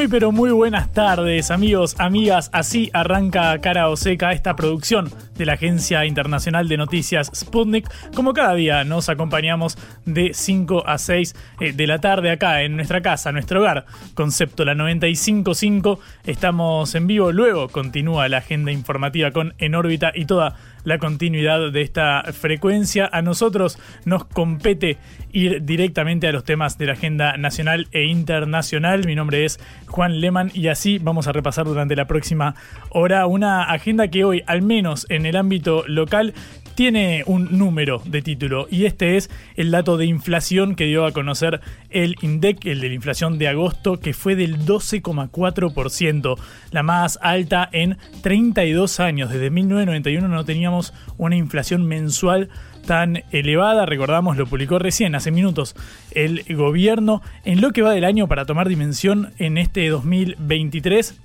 Muy pero muy buenas tardes amigos, amigas, así arranca Cara o Seca esta producción de la Agencia Internacional de Noticias Sputnik. Como cada día nos acompañamos de 5 a 6 eh, de la tarde acá en nuestra casa, nuestro hogar, concepto la 955. Estamos en vivo, luego continúa la agenda informativa con En órbita y toda la continuidad de esta frecuencia. A nosotros nos compete ir directamente a los temas de la agenda nacional e internacional. Mi nombre es Juan Leman y así vamos a repasar durante la próxima hora una agenda que hoy, al menos en el ámbito local, tiene un número de título y este es el dato de inflación que dio a conocer el INDEC, el de la inflación de agosto, que fue del 12,4%, la más alta en 32 años. Desde 1991 no teníamos una inflación mensual tan elevada. Recordamos, lo publicó recién, hace minutos, el gobierno en lo que va del año para tomar dimensión en este 2023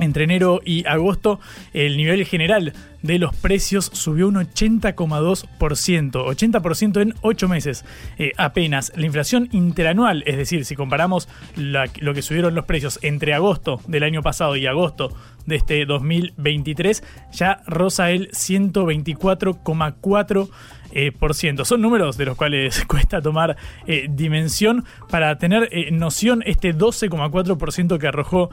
entre enero y agosto, el nivel general de los precios subió un 80,2%, 80% en 8 meses eh, apenas. La inflación interanual, es decir, si comparamos lo que subieron los precios entre agosto del año pasado y agosto de este 2023, ya roza el 124,4%. Eh, por ciento. Son números de los cuales cuesta tomar eh, dimensión para tener noción. Este 12,4% que arrojó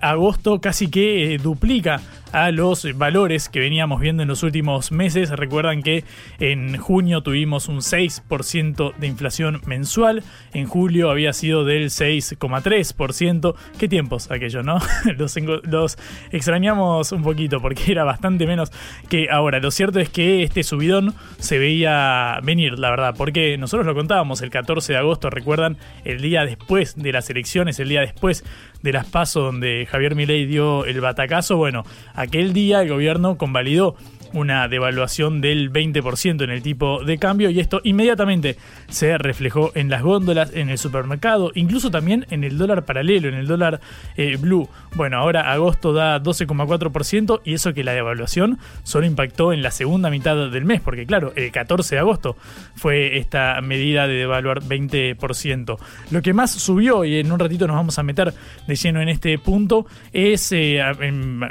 agosto casi que duplica a los valores que veníamos viendo en los últimos meses. Recuerdan que en junio tuvimos un 6% de inflación mensual, en julio había sido del 6,3%. Qué tiempos aquellos, ¿no? los, los extrañamos un poquito porque era bastante menos que ahora. Lo cierto es que este subidón se veía venir, la verdad, porque nosotros lo contábamos el 14 de agosto, recuerdan, el día después de las elecciones, el día después de las pasos donde Javier Milei dio el batacazo. Bueno, aquel día el gobierno convalidó una devaluación del 20% en el tipo de cambio y esto inmediatamente se reflejó en las góndolas, en el supermercado, incluso también en el dólar paralelo, en el dólar eh, blue. Bueno, ahora agosto da 12,4% y eso que la devaluación solo impactó en la segunda mitad del mes, porque claro, el 14 de agosto fue esta medida de devaluar 20%. Lo que más subió, y en un ratito nos vamos a meter de lleno en este punto, es eh, a,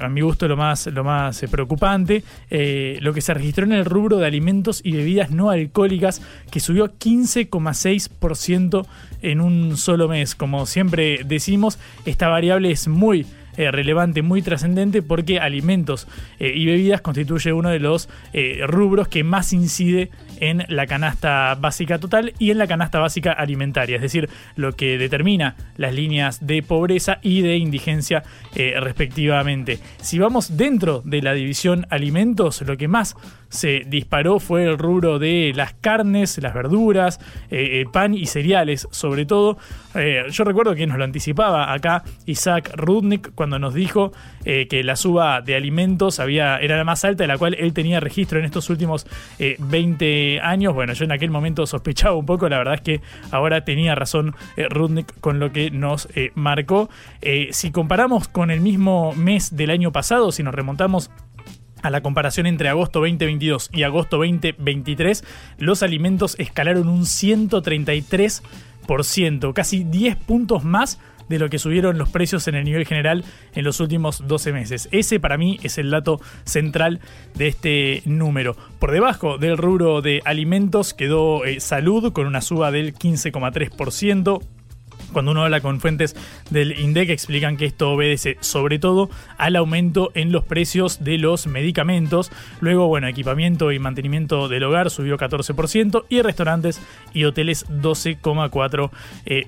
mi gusto lo más, lo más eh, preocupante. Lo que se registró en el rubro de alimentos y bebidas no alcohólicas, que subió 15,6% en un solo mes. Como siempre decimos, esta variable es muy eh, relevante, muy trascendente, porque alimentos eh, y bebidas constituye uno de los rubros que más incide en la canasta básica total y en la canasta básica alimentaria, es decir, lo que determina las líneas de pobreza y de indigencia respectivamente. Si vamos dentro de la división alimentos, lo que más se disparó fue el rubro de las carnes, las verduras, eh, pan y cereales, sobre todo. Eh, yo recuerdo que nos lo anticipaba acá Isaac Rudnick cuando nos dijo eh, que la suba de alimentos había, era la más alta de la cual él tenía registro en estos últimos 20 años. Bueno, yo en aquel momento sospechaba un poco, la verdad es que ahora tenía razón Rudnick con lo que nos marcó. si comparamos con el mismo mes del año pasado, si nos remontamos a la comparación entre agosto 2022 y agosto 2023, los alimentos escalaron un 133%, casi 10 puntos más de lo que subieron los precios en el nivel general en los últimos 12 meses. Ese para mí es el dato central de este número. Por debajo del rubro de alimentos quedó eh, salud con una suba del 15,3%. Cuando uno habla con fuentes del INDEC explican que esto obedece sobre todo al aumento en los precios de los medicamentos. Luego, bueno, equipamiento y mantenimiento del hogar subió 14% y restaurantes y hoteles 12,4%. Eh,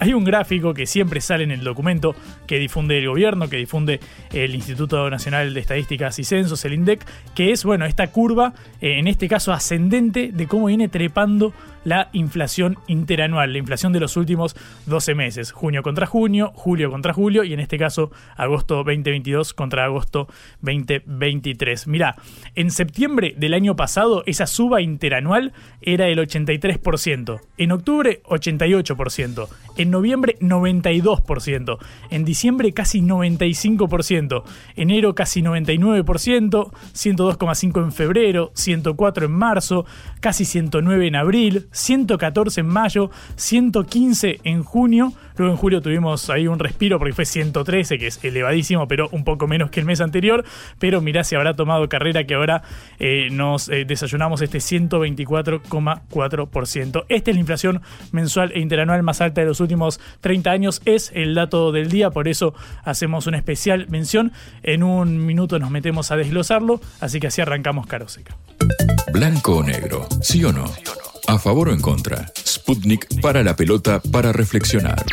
Hay un gráfico que siempre sale en el documento que difunde el gobierno, que difunde el Instituto Nacional de Estadísticas y Censos, el INDEC, que es, bueno, esta curva, eh, en este caso ascendente, de cómo viene trepando la inflación interanual, la inflación de los últimos 12 meses, junio contra junio, julio contra julio y en este caso agosto 2022 contra agosto 2023. Mirá, en septiembre del año pasado esa suba interanual era el 83%, en octubre 88%, en noviembre 92%, en diciembre casi 95%, enero casi 99%, 102,5 en febrero, 104 en marzo, casi 109 en abril, 114 en mayo, 115 en junio. Luego en julio tuvimos ahí un respiro porque fue 113, que es elevadísimo, pero un poco menos que el mes anterior. Pero mirá si habrá tomado carrera que ahora eh, nos eh, desayunamos este 124,4%. Esta es la inflación mensual e interanual más alta de los últimos 30 años. Es el dato del día, por eso hacemos una especial mención. En un minuto nos metemos a desglosarlo, así que así arrancamos Caro Seca. Blanco o negro, ¿sí o no? ¿A favor o en contra? Sputnik para la pelota para reflexionar.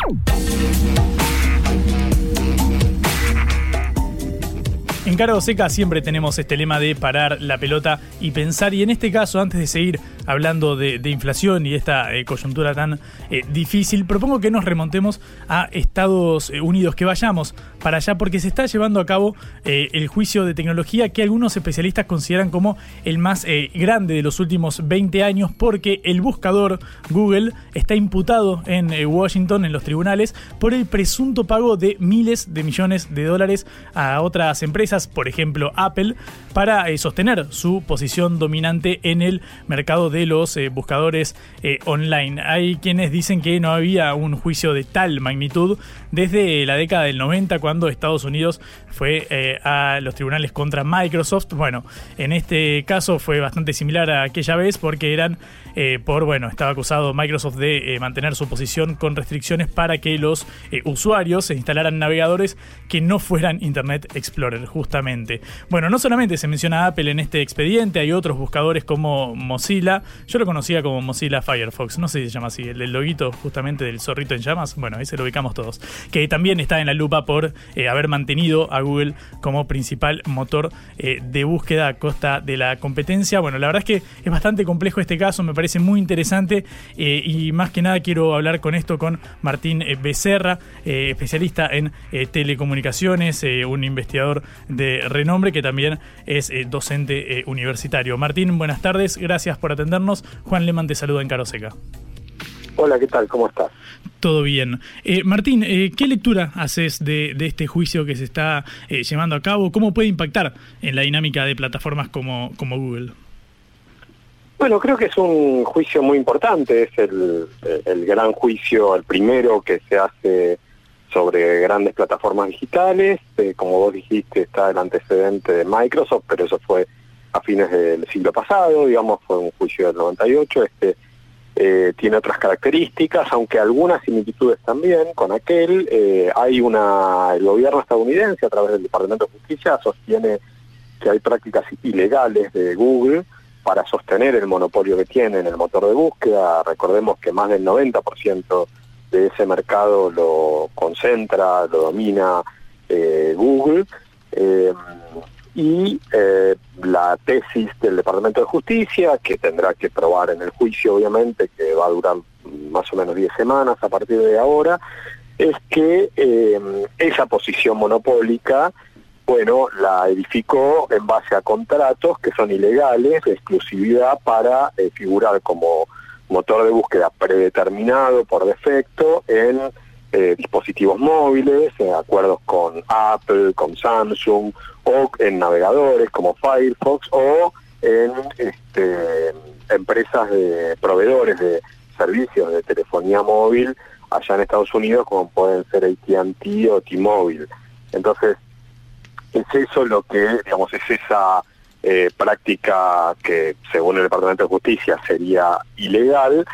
En Cara Seca siempre tenemos este lema de parar la pelota y pensar, y en este caso, antes de seguir hablando de, inflación y esta eh, coyuntura tan eh, difícil, propongo que nos remontemos a Estados Unidos, que vayamos para allá, porque se está llevando a cabo eh, el juicio de tecnología que algunos especialistas consideran como el más grande de los últimos 20 años, porque el buscador Google está imputado en Washington, en los tribunales, por el presunto pago de miles de millones de dólares a otras empresas, por ejemplo Apple, para sostener su posición dominante en el mercado de los eh, buscadores eh, online. Hay quienes dicen que no había un juicio de tal magnitud desde la década del 90 cuando Estados Unidos fue eh, a los tribunales contra Microsoft. Bueno, en este caso fue bastante similar a aquella vez porque eran por, bueno, estaba acusado Microsoft de mantener su posición con restricciones para que los usuarios se instalaran navegadores que no fueran Internet Explorer, justamente. Bueno, no solamente se menciona Apple en este expediente, hay otros buscadores como Mozilla, yo lo conocía como Mozilla Firefox, no sé si se llama así, el loguito justamente del zorrito en llamas. Bueno, ahí se lo ubicamos todos. Que también está en la lupa por eh, haber mantenido a Google como principal motor eh, de búsqueda a costa de la competencia. Bueno, la verdad es que es bastante complejo este caso, me parece muy interesante eh, y más que nada quiero hablar con esto con Martín Becerra, especialista en telecomunicaciones, un investigador de renombre que también es docente universitario. Martín, buenas tardes, gracias por atender Juan Leman te saluda en Caroseca. Hola, ¿qué tal? ¿Cómo estás? Todo bien. Eh, Martín, eh, ¿qué lectura haces de, este juicio que se está eh, llevando a cabo? ¿Cómo puede impactar en la dinámica de plataformas como, como Google? Bueno, creo que es un juicio muy importante, es el, el gran juicio, el primero que se hace sobre grandes plataformas digitales. como vos dijiste, está el antecedente de Microsoft, pero eso fue a fines del siglo pasado, digamos, fue un juicio del 98, este eh, tiene otras características, aunque algunas similitudes también con aquel. Eh, hay una, el gobierno estadounidense a través del Departamento de Justicia sostiene que hay prácticas ilegales de Google para sostener el monopolio que tiene en el motor de búsqueda. Recordemos que más del 90% de ese mercado lo concentra, lo domina eh, Google y eh, la tesis del Departamento de Justicia, que tendrá que probar en el juicio, obviamente, que va a durar más o menos 10 semanas a partir de ahora, es que eh, esa posición monopólica, bueno, la edificó en base a contratos que son ilegales, de exclusividad para eh, figurar como motor de búsqueda predeterminado por defecto en eh, dispositivos móviles, en acuerdos con Apple, con Samsung, o en navegadores como Firefox, o en este, empresas de proveedores de servicios de telefonía móvil allá en Estados Unidos, como pueden ser AT&T o T-Mobile. Entonces, es eso lo que, digamos, es esa eh, práctica que según el Departamento de Justicia sería ilegal,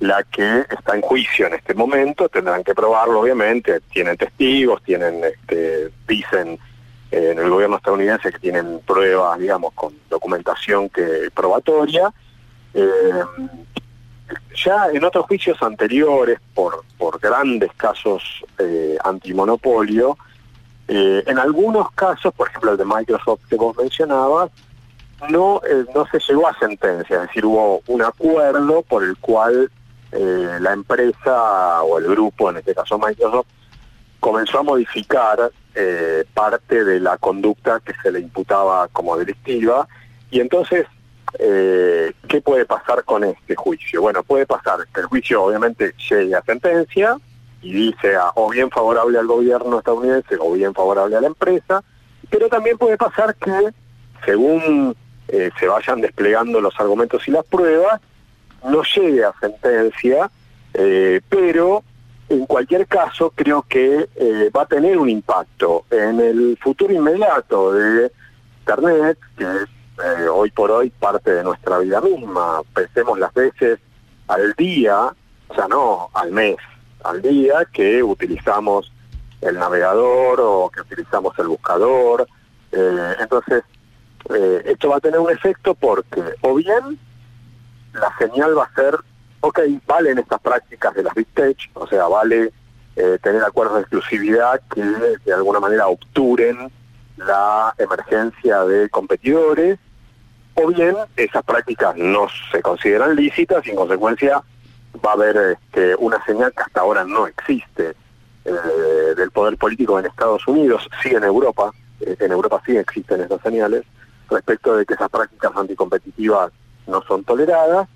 la que está en juicio en este momento, tendrán que probarlo obviamente, tienen testigos, tienen, este, dicen eh, en el gobierno estadounidense que tienen pruebas, digamos, con documentación que probatoria. Eh, ya en otros juicios anteriores, por, por grandes casos eh, antimonopolio, eh, en algunos casos, por ejemplo el de Microsoft que vos mencionabas, no, no se llegó a sentencia, es decir, hubo un acuerdo por el cual la empresa o el grupo, en este caso Microsoft, comenzó a modificar eh, parte de la conducta que se le imputaba como delictiva. Y entonces, eh, ¿qué puede pasar con este juicio? Bueno, puede pasar que el juicio obviamente llegue a sentencia y dice o bien favorable al gobierno estadounidense o bien favorable a la empresa, pero también puede pasar que según eh, se vayan desplegando los argumentos y las pruebas, no llegue a sentencia, pero en cualquier caso, creo que eh, va a tener un impacto en el futuro inmediato de Internet, que es eh, hoy por hoy parte de nuestra vida misma. Pensemos las veces al día, sea, no al mes, al día que utilizamos el navegador o que utilizamos el buscador. Eh, entonces, esto va a tener un efecto porque o bien la señal va a ser ok, valen estas prácticas de las Big Tech, o sea, vale eh, tener acuerdos de exclusividad que de alguna manera obturen la emergencia de competidores, o bien esas prácticas no se consideran lícitas y en consecuencia va a haber este, una señal que hasta ahora no existe eh, del poder político en Estados Unidos, sí en Europa, eh, en Europa sí existen esas señales, respecto de que esas prácticas anticompetitivas no son toleradas.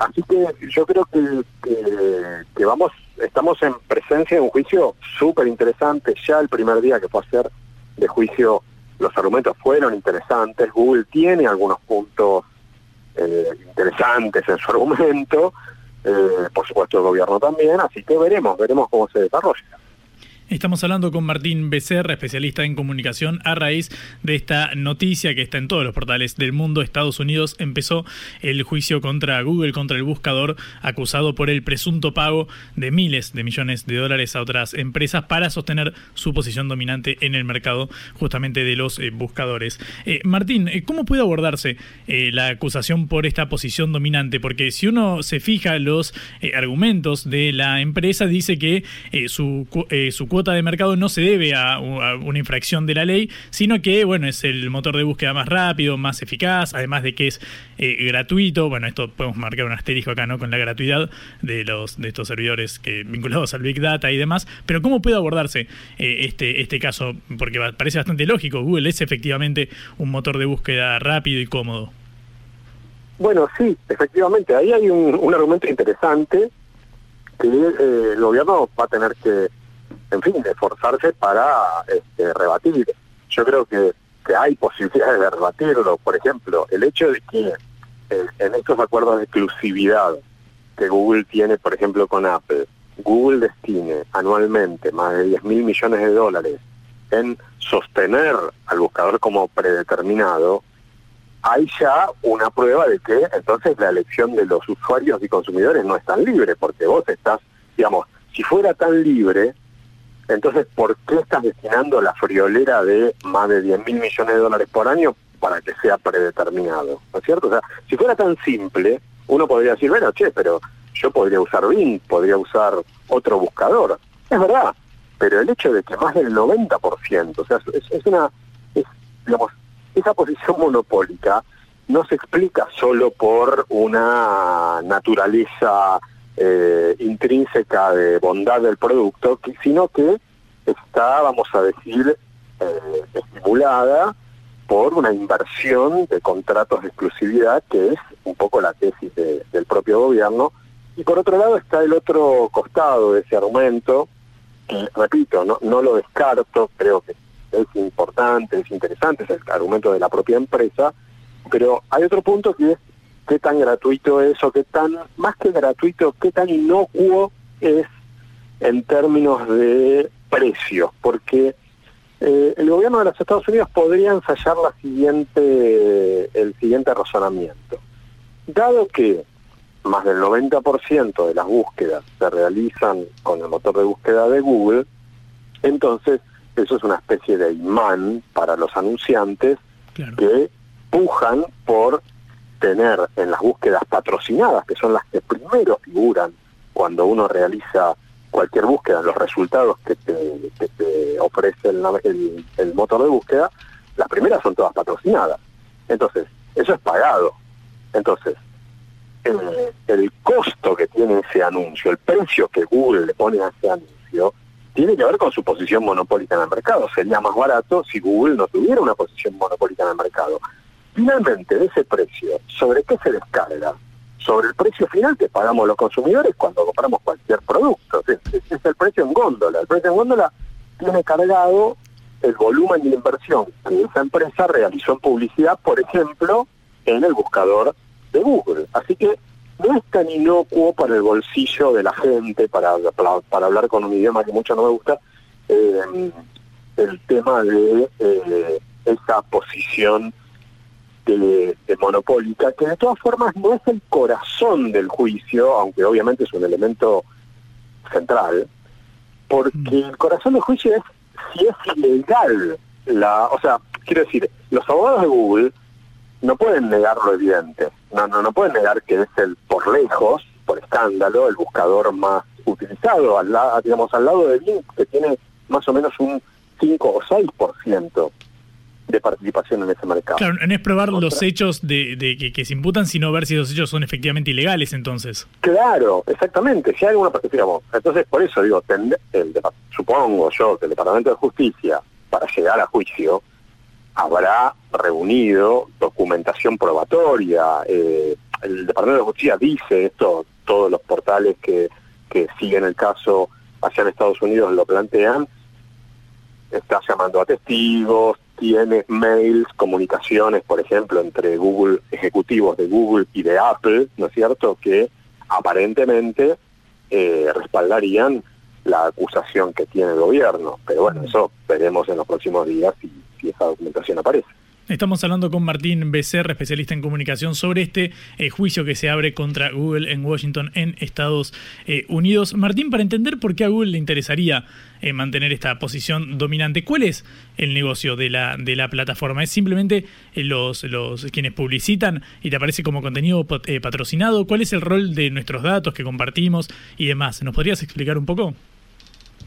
Así que yo creo que, que, vamos, estamos en presencia de un juicio súper interesante. Ya el primer día que fue a hacer de juicio, los argumentos fueron interesantes. Google tiene algunos puntos eh, interesantes en su argumento. Eh, por supuesto el gobierno también. Así que veremos, veremos cómo se desarrolla. Estamos hablando con Martín Becerra, especialista en comunicación, a raíz de esta noticia que está en todos los portales del mundo. Estados Unidos empezó el juicio contra Google, contra el buscador, acusado por el presunto pago de miles de millones de dólares a otras empresas para sostener su posición dominante en el mercado justamente de los eh, buscadores. Eh, Martín, eh, ¿cómo puede abordarse la acusación por esta posición dominante? Porque si uno se fija los argumentos de la empresa, dice que su, su de mercado no se debe a, una infracción de la ley, sino que, bueno, es el motor de búsqueda más rápido, más eficaz, además de que es eh, gratuito. Bueno, esto podemos marcar un asterisco acá, ¿no? Con la gratuidad de los de estos servidores que vinculados al Big Data y demás. Pero ¿cómo puede abordarse eh, este, este caso? Porque parece bastante lógico. Google es efectivamente un motor de búsqueda rápido y cómodo. Bueno, sí, efectivamente. Ahí hay un, argumento interesante que eh, el gobierno va a tener que en fin, esforzarse para este, rebatir. Yo creo que, que hay posibilidades de rebatirlo. Por ejemplo, el hecho de que eh, en estos acuerdos de exclusividad que Google tiene, por ejemplo, con Apple, Google destine anualmente más de 10 mil millones de dólares en sostener al buscador como predeterminado, hay ya una prueba de que entonces la elección de los usuarios y consumidores no es tan libre, porque vos estás, digamos, si fuera tan libre, entonces, ¿por qué estás destinando la friolera de más de 10 mil millones de dólares por año para que sea predeterminado? ¿No es cierto? O sea, si fuera tan simple, uno podría decir, bueno, che, pero yo podría usar Bing, podría usar otro buscador. Es verdad, pero el hecho de que más del 90%, o sea, es, una, digamos, esa posición monopólica no se explica solo por una naturaleza eh, intrínseca de bondad del producto, sino que está, vamos a decir, eh, estimulada por una inversión de contratos de exclusividad, que es un poco la tesis del propio gobierno. Y por otro lado está el otro costado de ese argumento, que repito, no, no lo descarto, creo que es importante, es interesante, es el argumento de la propia empresa, pero hay otro punto que es qué tan gratuito es o qué tan, más que gratuito, qué tan inocuo es en términos de precios, porque eh, el gobierno de los Estados Unidos podría ensayar la siguiente, el siguiente razonamiento. Dado que más del 90% de las búsquedas se realizan con el motor de búsqueda de Google, entonces eso es una especie de imán para los anunciantes que pujan por tener en las búsquedas patrocinadas, que son las que primero figuran cuando uno realiza cualquier búsqueda, los resultados que te, ofrece el, el, motor de búsqueda, las primeras son todas patrocinadas. Entonces, eso es pagado. Entonces, el, costo que tiene ese anuncio, el precio que Google le pone a ese anuncio, tiene que ver con su posición monopólica en el mercado. Sería más barato si Google no tuviera una posición monopólica en el mercado. Finalmente, de ese precio, ¿sobre qué se descarga? Sobre el precio final que pagamos los consumidores cuando compramos cualquier producto. Es el precio en góndola. El precio en góndola tiene cargado el volumen de inversión que esa empresa realizó en publicidad, por ejemplo, en el buscador de Google. Así que no es tan inocuo para el bolsillo de la gente, para, para, hablar con un idioma que mucho no me gusta, eh, el tema de eh, esa posición de, monopólica, que de todas formas no es el corazón del juicio, aunque obviamente es un elemento central, porque mm. el corazón del juicio es si es ilegal la, o sea, quiero decir, los abogados de Google no pueden negar lo evidente, no, no, no pueden negar que es el por lejos, por escándalo, el buscador más utilizado, al, digamos, al lado de Bing, que tiene más o menos un 5 o 6% de participación en ese mercado. Claro, no es probar los hechos de, que, se imputan, sino ver si esos hechos son efectivamente ilegales entonces. Claro, exactamente. Si hay alguna digamos, entonces por eso digo, el, supongo yo que el Departamento de Justicia, para llegar a juicio, habrá reunido documentación probatoria. Eh, el Departamento de Justicia dice esto, todos los portales que, que siguen el caso allá en Estados Unidos lo plantean, está llamando a testigos, tiene mails, comunicaciones, por ejemplo, entre Google, ejecutivos de Google y de Apple, ¿no es cierto?, que aparentemente eh, respaldarían la acusación que tiene el gobierno. Pero bueno, eso veremos en los próximos días si, si esa documentación aparece. Estamos hablando con Martín Becerra, especialista en comunicación, sobre este eh, juicio que se abre contra Google en Washington, en Estados eh, Unidos. Martín, para entender por qué a Google le interesaría eh, mantener esta posición dominante, ¿cuál es el negocio de la, de la plataforma? ¿Es simplemente los, los quienes publicitan y te aparece como contenido patrocinado? ¿Cuál es el rol de nuestros datos que compartimos y demás? ¿Nos podrías explicar un poco?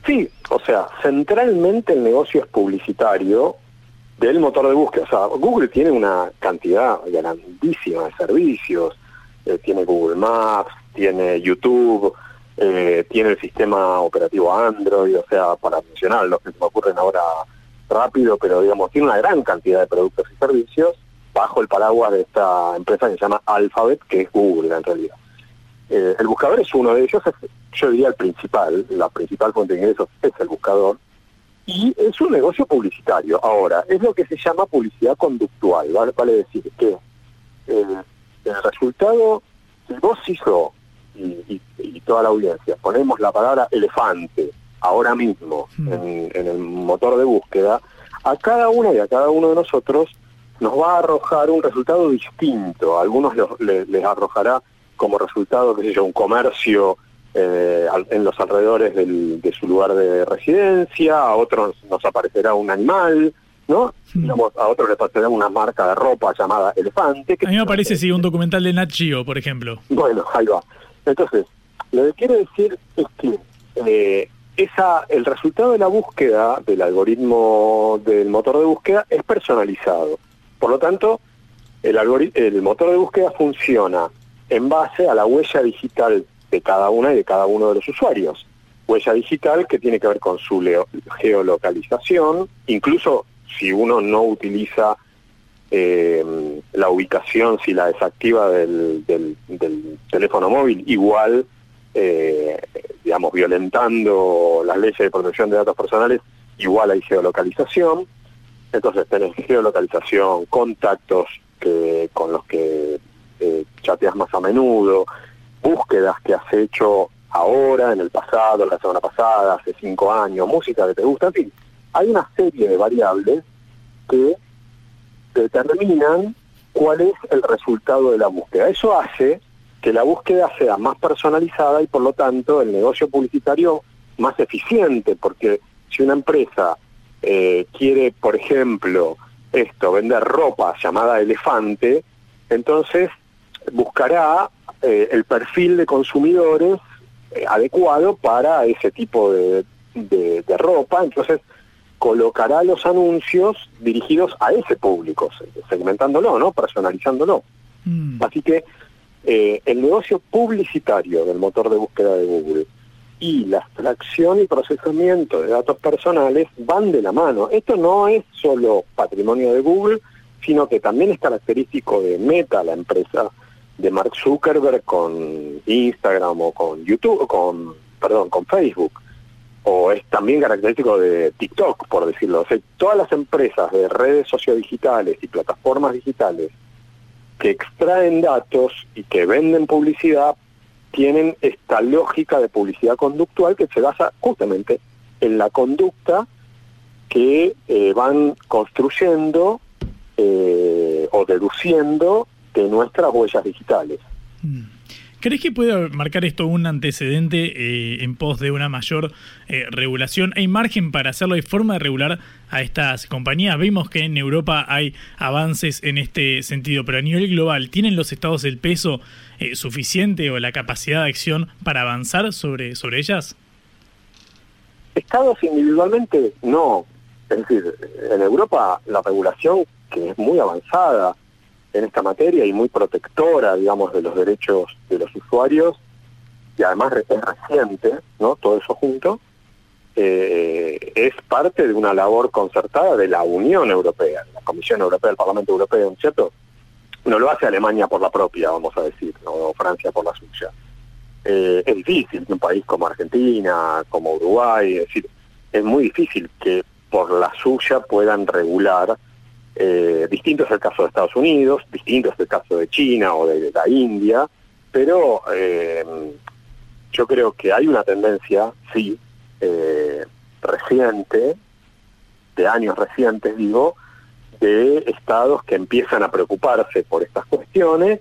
Sí, o sea, centralmente el negocio es publicitario del motor de búsqueda. O sea, Google tiene una cantidad grandísima de servicios, eh, tiene Google Maps, tiene YouTube, eh, tiene el sistema operativo Android, o sea, para mencionar los que se me ocurren ahora rápido, pero digamos, tiene una gran cantidad de productos y servicios bajo el paraguas de esta empresa que se llama Alphabet, que es Google en realidad. Eh, el buscador es uno de ellos, yo diría el principal, la principal fuente de ingresos es el buscador, y es un negocio publicitario. Ahora, es lo que se llama publicidad conductual, ¿vale? Vale decir que eh, el resultado, si vos y yo y, toda la audiencia ponemos la palabra elefante ahora mismo hmm. en, el motor de búsqueda, a cada una y a cada uno de nosotros nos va a arrojar un resultado distinto. A algunos les arrojará como resultado, qué sé yo, un comercio eh, en los alrededores de su lugar de residencia, a otros nos aparecerá un animal, ¿no? a otros les aparecerá una marca de ropa llamada Elefante. a mí me aparece, sí, un documental de Nat Geo, por ejemplo. Bueno, ahí va. Entonces, lo que quiero decir es que eh, esa, el resultado de la búsqueda del algoritmo del motor de búsqueda es personalizado. Por lo tanto, el, el motor de búsqueda funciona en base a la huella digital de cada una y de cada uno de los usuarios. Huella digital que tiene que ver con su geolocalización, incluso si uno no utiliza eh, la ubicación, si la desactiva del, teléfono móvil, igual, eh, digamos, violentando las leyes de protección de datos personales, igual hay geolocalización. Entonces tenés geolocalización, contactos que, con los que eh, chateas más a menudo, búsquedas que has hecho ahora, en el pasado, la semana pasada, hace cinco años, música que te gusta, en fin, hay una serie de variables que determinan cuál es el resultado de la búsqueda. Eso hace que la búsqueda sea más personalizada y por lo tanto el negocio publicitario más eficiente, porque si una empresa eh, quiere, por ejemplo, esto, vender ropa llamada elefante, entonces buscará eh, el perfil de consumidores eh, adecuado para ese tipo de, de, ropa, entonces colocará los anuncios dirigidos a ese público, segmentándolo, ¿no? Personalizándolo. Mm. Así que eh, el negocio publicitario del motor de búsqueda de Google y la extracción y procesamiento de datos personales van de la mano. Esto no es solo patrimonio de Google, sino que también es característico de Meta, la empresa de Mark Zuckerberg con Instagram o con YouTube, con perdón, con Facebook o es también característico de TikTok, por decirlo. O todas las empresas de redes sociodigitales y plataformas digitales que extraen datos y que venden publicidad tienen esta lógica de publicidad conductual que se basa justamente en la conducta que eh, van construyendo eh, o deduciendo de nuestras huellas digitales. Mm. ¿Crees que puede marcar esto un antecedente eh, en pos de una mayor eh, regulación? ¿Hay margen para hacerlo? ¿Hay forma de regular a estas compañías? Vimos que en Europa hay avances en este sentido, pero a nivel global, ¿tienen los estados el peso eh, suficiente o la capacidad de acción para avanzar sobre, sobre ellas? Estados individualmente no. Es decir, en Europa la regulación, que es muy avanzada, en esta materia y muy protectora, digamos, de los derechos de los usuarios, y además es reciente, ¿no? Todo eso junto, eh, es parte de una labor concertada de la Unión Europea, la Comisión Europea, el Parlamento Europeo, ¿no cierto? No lo hace Alemania por la propia, vamos a decir, o Francia por la suya. Eh, es difícil que un país como Argentina, como Uruguay, es decir, es muy difícil que por la suya puedan regular eh, distinto es el caso de Estados Unidos, distinto es el caso de China o de, la India, pero eh, yo creo que hay una tendencia, sí, eh, reciente, de años recientes digo, de estados que empiezan a preocuparse por estas cuestiones.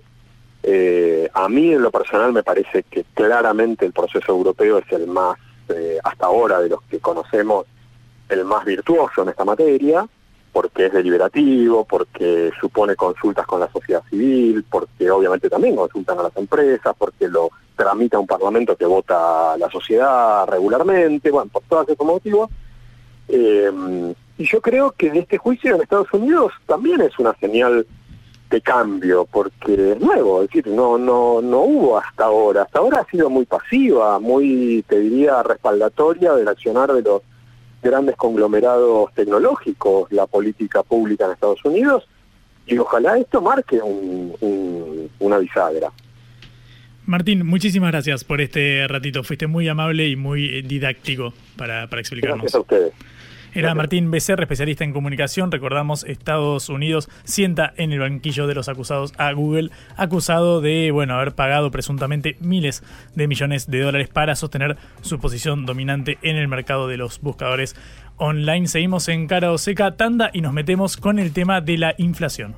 a mí en lo personal me parece que claramente el proceso europeo es el más, hasta ahora de los que conocemos, el más virtuoso en esta materia porque es deliberativo, porque supone consultas con la sociedad civil, porque obviamente también consultan a las empresas, porque lo tramita un parlamento que vota la sociedad regularmente, bueno, por todos esos motivos. Eh, y yo creo que este juicio en Estados Unidos también es una señal de cambio, porque es nuevo, es decir, no, no, no hubo hasta ahora, hasta ahora ha sido muy pasiva, muy, te diría, respaldatoria del accionar de los grandes conglomerados tecnológicos la política pública en Estados Unidos y ojalá esto marque una bisagra. Martín, muchísimas gracias por este ratito. Fuiste muy amable y muy didáctico para, para explicarnos. Gracias a ustedes. Era Martín Becerra, especialista en comunicación. Recordamos, Estados Unidos sienta en el banquillo de los acusados a Google, acusado de, bueno, haber pagado presuntamente miles de millones de dólares para sostener su posición dominante en el mercado de los buscadores online. Seguimos en Cara o Seca, tanda y nos metemos con el tema de la inflación.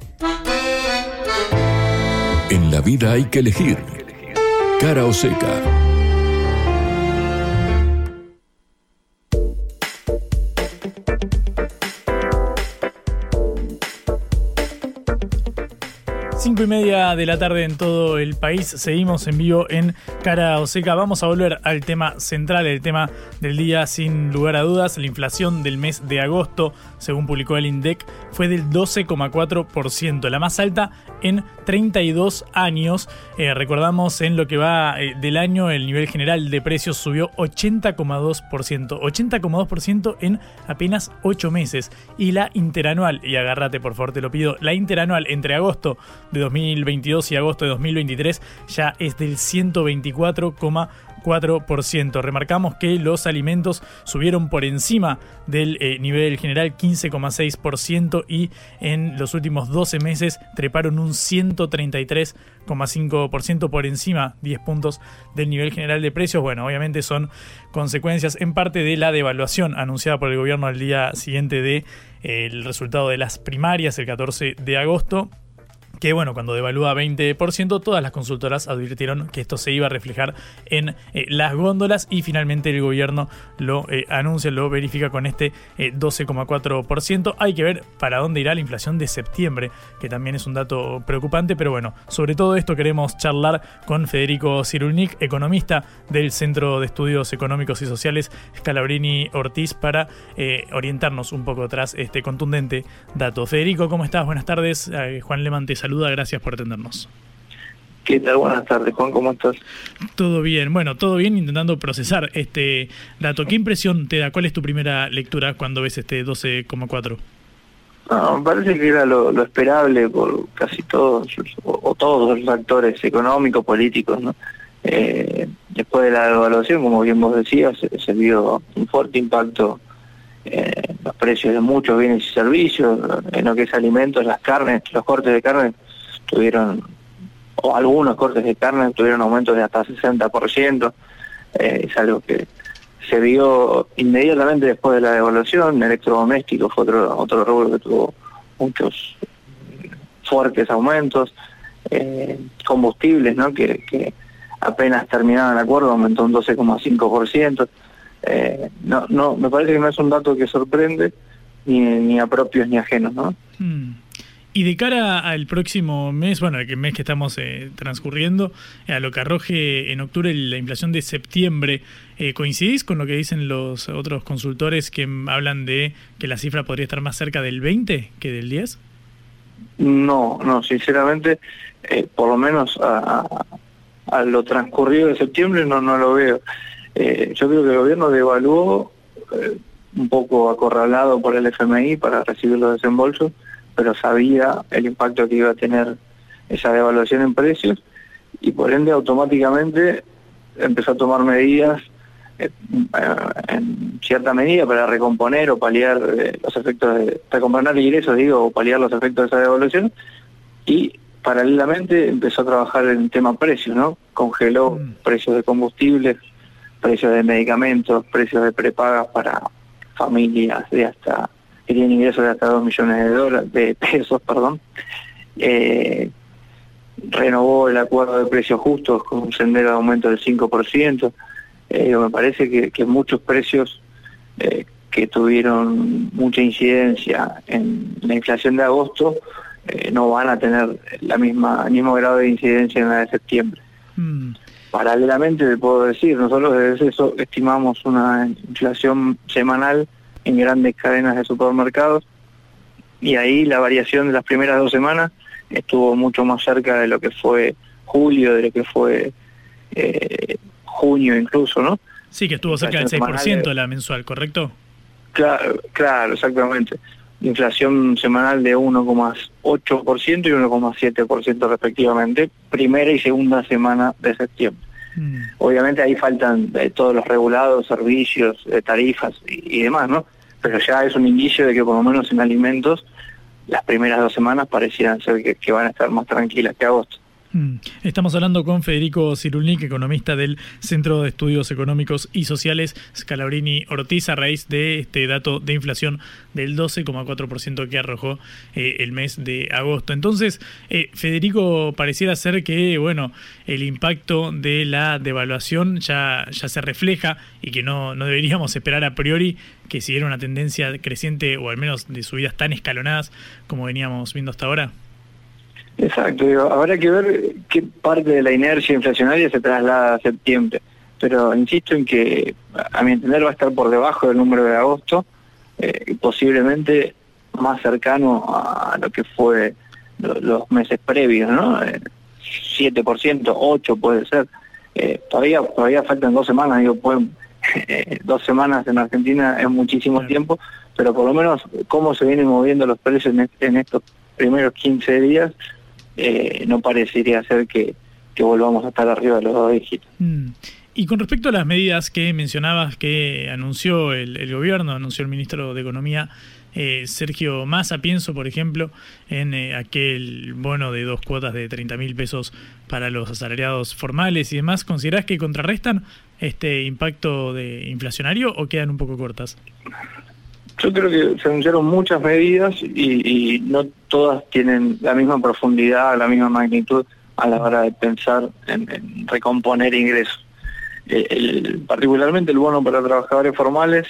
En la vida hay que elegir. Cara o Seca. 5 y media de la tarde en todo el país. Seguimos en vivo en Cara Oseca. Vamos a volver al tema central, el tema del día sin lugar a dudas. La inflación del mes de agosto, según publicó el INDEC, fue del 12,4%, la más alta en 32 años. Eh, recordamos en lo que va eh, del año, el nivel general de precios subió 80,2%. 80,2% en apenas 8 meses. Y la interanual, y agárrate por favor, te lo pido, la interanual entre agosto de 2022 y agosto de 2023 ya es del 124,4%. Remarcamos que los alimentos subieron por encima del eh, nivel general 15,6% y en los últimos 12 meses treparon un 133,5% por encima, 10 puntos del nivel general de precios. Bueno, obviamente son consecuencias en parte de la devaluación anunciada por el gobierno al día siguiente de eh, resultado de las primarias el 14 de agosto que bueno, cuando devalúa 20%, todas las consultoras advirtieron que esto se iba a reflejar en eh, las góndolas y finalmente el gobierno lo eh, anuncia, lo verifica con este 12,4%. Hay que ver para dónde irá la inflación de septiembre, que también es un dato preocupante, pero bueno, sobre todo esto queremos charlar con Federico Cirulnik, economista del Centro de Estudios Económicos y Sociales Scalabrini Ortiz, para orientarnos un poco tras este contundente dato. Federico, ¿cómo estás? Buenas tardes. Juan Lemante saluda, gracias por atendernos. ¿Qué tal? Buenas tardes, Juan, ¿cómo estás? Todo bien, bueno, todo bien intentando procesar este dato. ¿Qué impresión te da? ¿Cuál es tu primera lectura cuando ves este 12,4? me parece que era lo, esperable por casi todos, o, todos los actores económicos, políticos, ¿no? Eh, después de la evaluación, como bien vos decías, se, vio un fuerte impacto los precios de muchos bienes y servicios, en lo que es alimentos, las carnes, los cortes de carne tuvieron, o algunos cortes de carne tuvieron aumentos de hasta 60%, eh, es algo que se vio inmediatamente después de la devaluación, electrodomésticos fue otro, otro rubro que tuvo muchos fuertes aumentos, eh, combustibles, ¿no? que, apenas terminaban el acuerdo aumentó un 12,5%. Eh, no, no, me parece que no es un dato que sorprende ni, ni a propios ni ajenos, ¿no? Hmm. Y de cara al próximo mes, bueno, el mes que estamos eh, transcurriendo, a lo que arroje en octubre la inflación de septiembre, eh, ¿coincidís con lo que dicen los otros consultores que hablan de que la cifra podría estar más cerca del 20 que del 10? No, no, sinceramente, eh, por lo menos a, a, lo transcurrido de septiembre no, no lo veo. Eh, yo creo que el gobierno devaluó eh, un poco acorralado por el FMI para recibir los desembolsos, pero sabía el impacto que iba a tener esa devaluación en precios y por ende automáticamente empezó a tomar medidas eh, en cierta medida para recomponer o paliar los efectos de recomponer ingresos digo o paliar los efectos de esa devaluación y paralelamente empezó a trabajar en tema precios no congeló mm. precios de combustibles precios de medicamentos, precios de prepagas para familias de hasta que tienen ingresos de hasta 2 millones de dólares, de pesos, perdón. Eh, renovó el acuerdo de precios justos con un sendero de aumento del 5%. Eh, me parece que, muchos precios eh, que tuvieron mucha incidencia en la inflación de agosto no van a tener la misma, el mismo grado de incidencia en la de septiembre. Mm. Paralelamente, te puedo decir, nosotros desde eso estimamos una inflación semanal en grandes cadenas de supermercados y ahí la variación de las primeras dos semanas estuvo mucho más cerca de lo que fue julio, de lo que fue eh, junio incluso, ¿no? Sí, que estuvo cerca del 6% la mensual, ¿correcto? Claro, claro, exactamente inflación semanal de 1,8% y 1,7% respectivamente, primera y segunda semana de septiembre. Mm. Obviamente ahí faltan eh, todos los regulados, servicios, eh, tarifas y, demás, ¿no? Pero ya es un indicio de que por lo menos en alimentos las primeras dos semanas parecieran ser que van a estar más tranquilas que agosto. Mm. Estamos hablando con Federico Cirulnik, economista del Centro de Estudios Económicos y Sociales Scalabrini Ortiz, a raíz de este dato de inflación del 12,4% que arrojó eh, el mes de agosto. Entonces, eh, Federico, pareciera ser que, bueno, el impacto de la devaluación ya, ya se refleja y que no, no deberíamos esperar a priori que siguiera una tendencia creciente o al menos de subidas tan escalonadas como veníamos viendo hasta ahora. Exacto, habrá que ver qué parte de la inercia inflacionaria se traslada a septiembre, pero insisto en que a mi entender va a estar por debajo del número de agosto, eh, posiblemente más cercano a lo que fue los meses previos, ¿no? 7%, eh, 8% puede ser. Eh, todavía todavía faltan dos semanas, digo, pueden, dos semanas en Argentina es muchísimo tiempo, pero por lo menos cómo se vienen moviendo los precios en, en estos primeros 15 días eh, no parecería ser que, volvamos a estar arriba de los dos dígitos. Mm. Y con respecto a las medidas que mencionabas que anunció el, gobierno, anunció el ministro de Economía, eh, Sergio Massa, pienso, por ejemplo, en eh, aquel bono de dos cuotas de 30 mil pesos para los asalariados formales y demás, ¿considerás que contrarrestan este impacto de inflacionario o quedan un poco cortas? Yo creo que se anunciaron muchas medidas y, no todas tienen la misma profundidad, la misma magnitud a la hora de pensar en, recomponer ingresos. Eh, particularmente el bono para trabajadores formales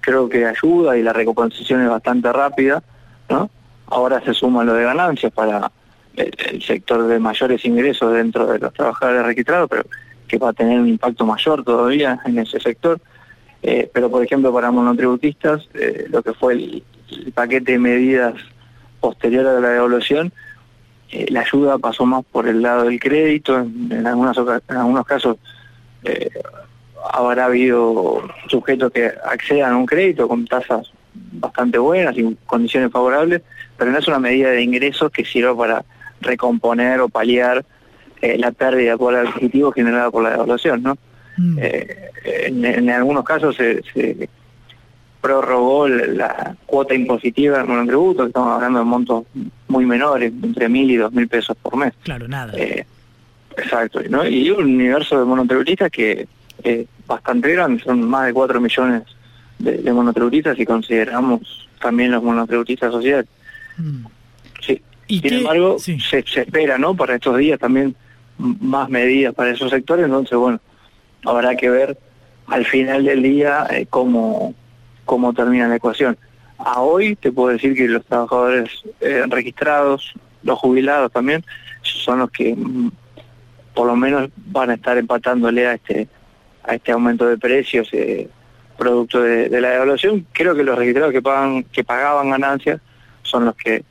creo que ayuda y la recomposición es bastante rápida, ¿no? Ahora se suma lo de ganancias para el, sector de mayores ingresos dentro de los trabajadores registrados, pero que va a tener un impacto mayor todavía en ese sector. Eh, pero, por ejemplo, para monotributistas, eh, lo que fue el, paquete de medidas posterior a la devolución, eh, la ayuda pasó más por el lado del crédito, en, algunos casos habrá habido sujetos que accedan a un crédito con tasas bastante buenas y condiciones favorables, pero no es una medida de ingresos que sirva para recomponer o paliar la pérdida por el adquisitivo generada por la devaluación, ¿no? Mm. Eh, en, algunos casos se, prorrogó la, cuota impositiva en un tributo, estamos hablando de montos muy menores, entre mil y dos mil pesos por mes. Claro, nada. Eh, exacto, ¿no? y un universo de monotributistas que es bastante grande, son más de cuatro millones de, monotributistas y consideramos también los monotributistas sociales. Mm. Sí. ¿Y Sin embargo, se, se espera, ¿no? Para estos días también más medidas para esos sectores, entonces, bueno, habrá que ver al final del día eh, cómo, cómo termina la ecuación. A hoy te puedo decir que los trabajadores eh, registrados, los jubilados también, son los que mm, por lo menos van a estar empatándole a este a este aumento de precios eh, producto de, de, la devaluación. Creo que los registrados que pagan que pagaban ganancias son los que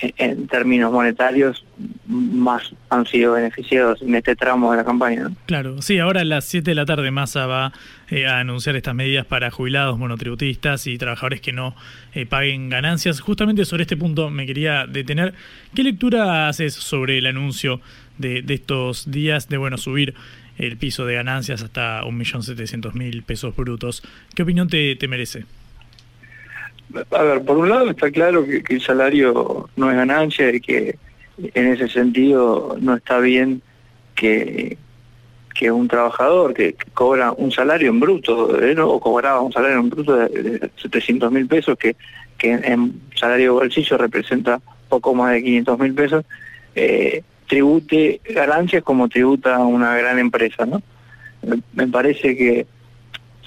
en términos monetarios más han sido beneficiados en este tramo de la campaña. Claro, sí, ahora a las 7 de la tarde Massa va eh, a anunciar estas medidas para jubilados, monotributistas y trabajadores que no eh, paguen ganancias. Justamente sobre este punto me quería detener. ¿Qué lectura haces sobre el anuncio de, estos días de bueno subir el piso de ganancias hasta 1.700.000 pesos brutos? ¿Qué opinión te merece? A ver, por un lado está claro que, el salario no es ganancia y que en ese sentido no está bien que, que un trabajador que, cobra un salario en bruto, o cobraba un salario en bruto de, 700 mil pesos, que, que en, salario bolsillo representa poco más de 500 mil pesos, eh, tribute ganancias como tributa una gran empresa, ¿no? me parece que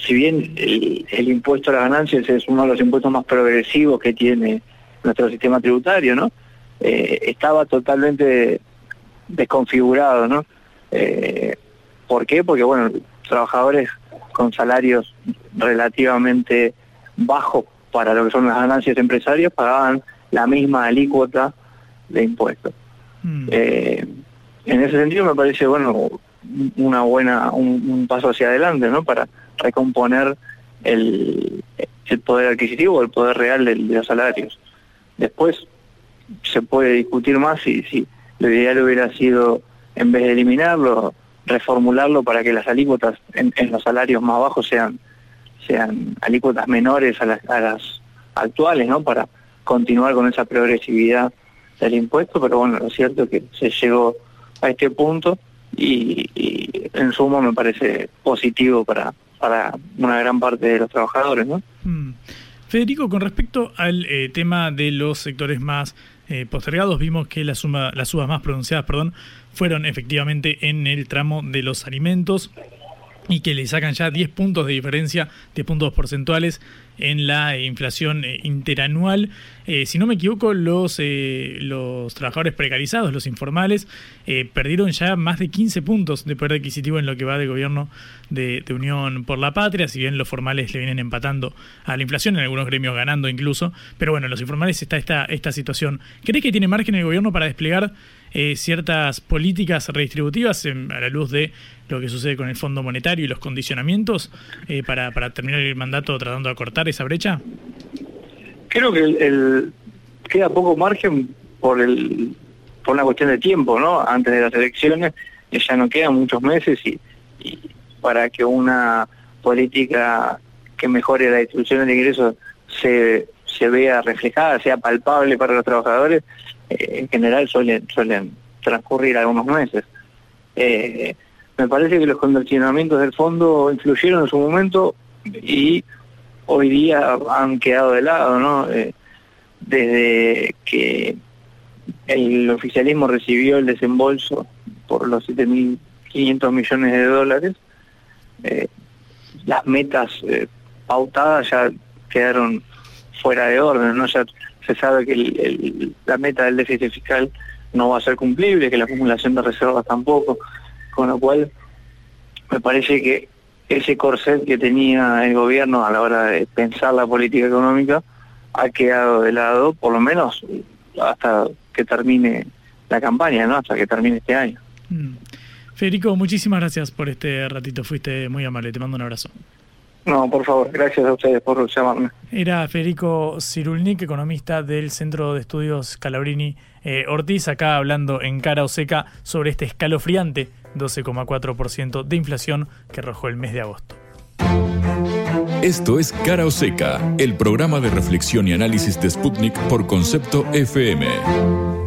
si bien el, impuesto a las ganancias es uno de los impuestos más progresivos que tiene nuestro sistema tributario, ¿no? Eh, estaba totalmente desconfigurado, ¿no? Eh, ¿Por qué? Porque, bueno, trabajadores con salarios relativamente bajos para lo que son las ganancias empresarias pagaban la misma alícuota de impuestos. Mm. Eh, en ese sentido me parece, bueno, una buena, un paso hacia adelante, ¿no? Para recomponer el, poder adquisitivo, el poder real de, los salarios. Después se puede discutir más si, si lo ideal hubiera sido, en vez de eliminarlo, reformularlo para que las alícuotas en, los salarios más bajos sean, sean alícuotas menores a las, a las actuales, ¿no? Para continuar con esa progresividad del impuesto, pero bueno, lo cierto es que se llegó a este punto y, y en suma me parece positivo para, para una gran parte de los trabajadores, ¿no? Mm. Federico, con respecto al eh, tema de los sectores más eh, postergados, vimos que la suma, las subas más pronunciadas perdón, fueron efectivamente en el tramo de los alimentos y que le sacan ya 10 puntos de diferencia, 10 puntos porcentuales en la inflación eh, interanual. Eh, si no me equivoco, los, eh, los trabajadores precarizados, los informales, perdieron ya más de 15 puntos de poder adquisitivo en lo que va del gobierno de, Unión por la Patria, si bien los formales le vienen empatando a la inflación, en algunos gremios ganando incluso, pero bueno, en los informales está esta, esta situación. ¿Cree que tiene margen el gobierno para desplegar ciertas políticas redistributivas a la luz de lo que sucede con el Fondo Monetario y los condicionamientos para, para terminar el mandato tratando de acortar esa brecha? Creo que el, queda poco margen por el por una cuestión de tiempo, ¿no? Antes de las elecciones ya no quedan muchos meses y, para que una política que mejore la distribución de ingresos se, se vea reflejada, sea palpable para los trabajadores, eh, en general suelen, suelen transcurrir algunos meses. Eh, me parece que los condicionamientos del fondo influyeron en su momento y hoy día han quedado de lado, ¿no? Eh, desde que el oficialismo recibió el desembolso por los 7.500 millones de dólares, las metas pautadas ya quedaron fuera de orden, ¿no? Ya se sabe que la meta del déficit fiscal no va a ser cumplible, que la acumulación de reservas tampoco, con lo cual me parece que ese corset que tenía el gobierno a la hora de pensar la política económica ha quedado de lado, por lo menos hasta que termine la campaña, ¿no? Hasta que termine este año. Mm. Federico, muchísimas gracias por este ratito, fuiste muy amable, te mando un abrazo. No, por favor, gracias a ustedes por llamarme. Era Federico Cirulnik, economista del Centro de Estudios Calabrini eh, Ortiz, acá hablando en cara o seca sobre este escalofriante 12,4% de inflación que arrojó el mes de agosto. Esto es Cara o Seca, el programa de reflexión y análisis de Sputnik por concepto FM.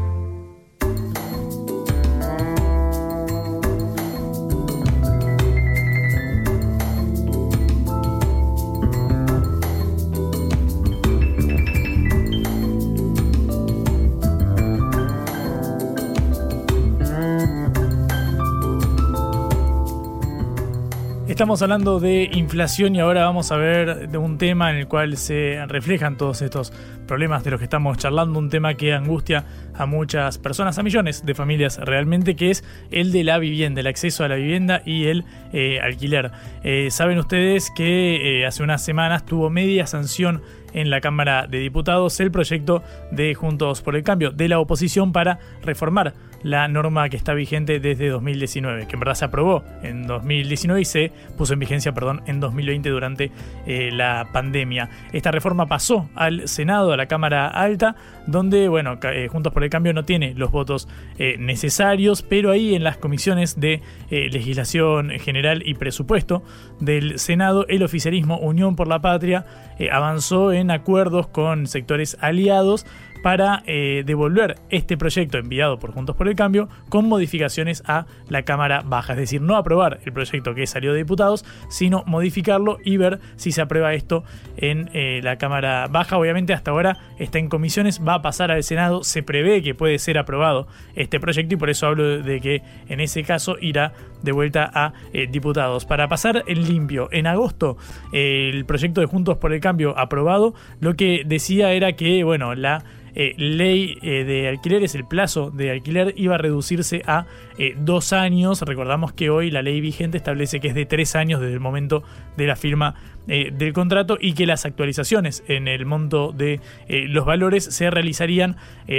Estamos hablando de inflación y ahora vamos a ver de un tema en el cual se reflejan todos estos problemas de los que estamos charlando, un tema que angustia a muchas personas, a millones de familias realmente, que es el de la vivienda, el acceso a la vivienda y el eh, alquiler. Eh, saben ustedes que eh, hace unas semanas tuvo media sanción en la Cámara de Diputados el proyecto de Juntos por el Cambio de la oposición para reformar la norma que está vigente desde 2019, que en verdad se aprobó en 2019 y se puso en vigencia, perdón, en 2020 durante eh, la pandemia. Esta reforma pasó al Senado, a la Cámara Alta, donde, bueno, eh, Juntos por el Cambio no tiene los votos eh, necesarios, pero ahí en las comisiones de legislación general y presupuesto del Senado, el oficialismo Unión por la Patria avanzó en acuerdos con sectores aliados para eh, devolver este proyecto enviado por Juntos por el Cambio con modificaciones a la Cámara Baja. Es decir, no aprobar el proyecto que salió de diputados, sino modificarlo y ver si se aprueba esto en eh, la Cámara Baja. Obviamente hasta ahora está en comisiones, va a pasar al Senado, se prevé que puede ser aprobado este proyecto y por eso hablo de que en ese caso irá de vuelta a eh, diputados. Para pasar en limpio, en agosto el proyecto de Juntos por el Cambio aprobado, lo que decía era que, bueno, la eh, ley eh, de alquileres, el plazo de alquiler iba a reducirse a dos años. Recordamos que hoy la ley vigente establece que es de tres años desde el momento de la firma del contrato y que las actualizaciones en el monto de los valores se realizarían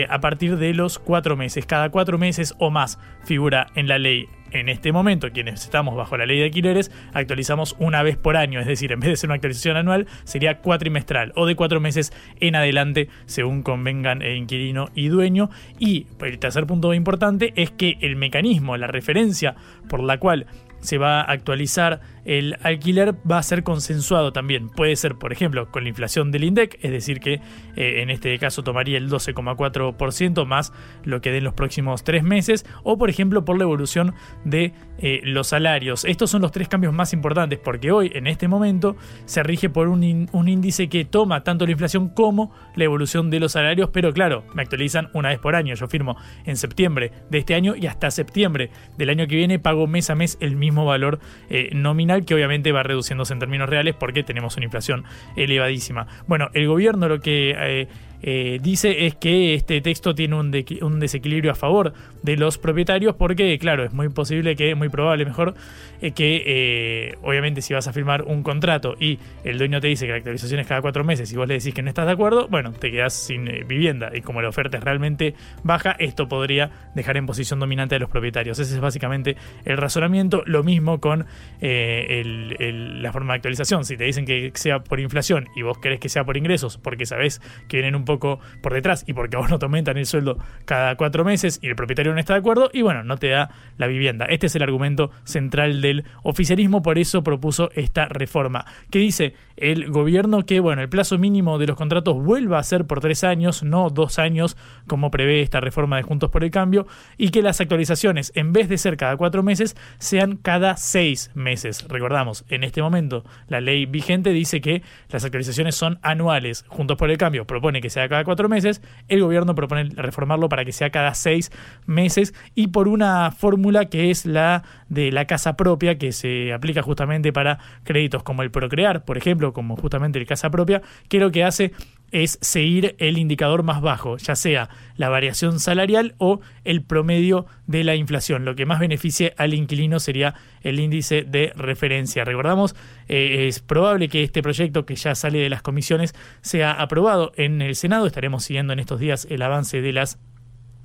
a partir de los cuatro meses. Cada cuatro meses o más figura en la ley en este momento, quienes estamos bajo la ley de alquileres, actualizamos una vez por año, es decir, en vez de ser una actualización anual, sería cuatrimestral o de cuatro meses en adelante, según convengan el inquilino y dueño. Y el tercer punto importante es que el mecanismo, la referencia por la cual se va a actualizar el alquiler va a ser consensuado también. Puede ser, por ejemplo, con la inflación del INDEC, es decir, que eh, en este caso tomaría el 12,4% más lo que den los próximos tres meses, o por ejemplo por la evolución de eh, los salarios. Estos son los tres cambios más importantes porque hoy, en este momento, se rige por un, índice que toma tanto la inflación como la evolución de los salarios, pero claro, me actualizan una vez por año. Yo firmo en septiembre de este año y hasta septiembre del año que viene pago mes a mes el mismo valor eh, nominal que obviamente va reduciéndose en términos reales porque tenemos una inflación elevadísima. Bueno, el gobierno lo que eh, eh, dice es que este texto tiene un, desequilibrio a favor de los propietarios porque, claro, es muy posible que, muy probable mejor, eh, que eh, obviamente si vas a firmar un contrato y el dueño te dice que la actualización es cada cuatro meses y vos le decís que no estás de acuerdo, bueno, te quedas sin vivienda y como la oferta es realmente baja, esto podría dejar en posición dominante a los propietarios. Ese es básicamente el razonamiento. Lo mismo con la forma de actualización. Si te dicen que sea por inflación y vos querés que sea por ingresos porque sabés que viene un poco por detrás y porque a vos no te aumentan el sueldo cada cuatro meses y el propietario no está de acuerdo y bueno, no te da la vivienda. Este es el argumento central del oficialismo, por eso propuso esta reforma, que dice el gobierno que bueno, el plazo mínimo de los contratos vuelva a ser por tres años, no dos años como prevé esta reforma de Juntos por el Cambio, y que las actualizaciones, en vez de ser cada cuatro meses, sean cada seis meses. Recordamos, en este momento la ley vigente dice que las actualizaciones son anuales. Juntos por el Cambio propone que sea cada cuatro meses, el gobierno propone reformarlo para que sea cada seis meses. Y por una fórmula que es la de la casa propia que se aplica justamente para créditos como el Procrear, por ejemplo, como justamente el casa propia, que lo que hace es seguir el indicador más bajo, ya sea la variación salarial o el promedio de la inflación. Lo que más beneficie al inquilino sería el índice de referencia. Recordamos, eh, es probable que este proyecto que ya sale de las comisiones sea aprobado en el Senado. Estaremos siguiendo en estos días el avance de las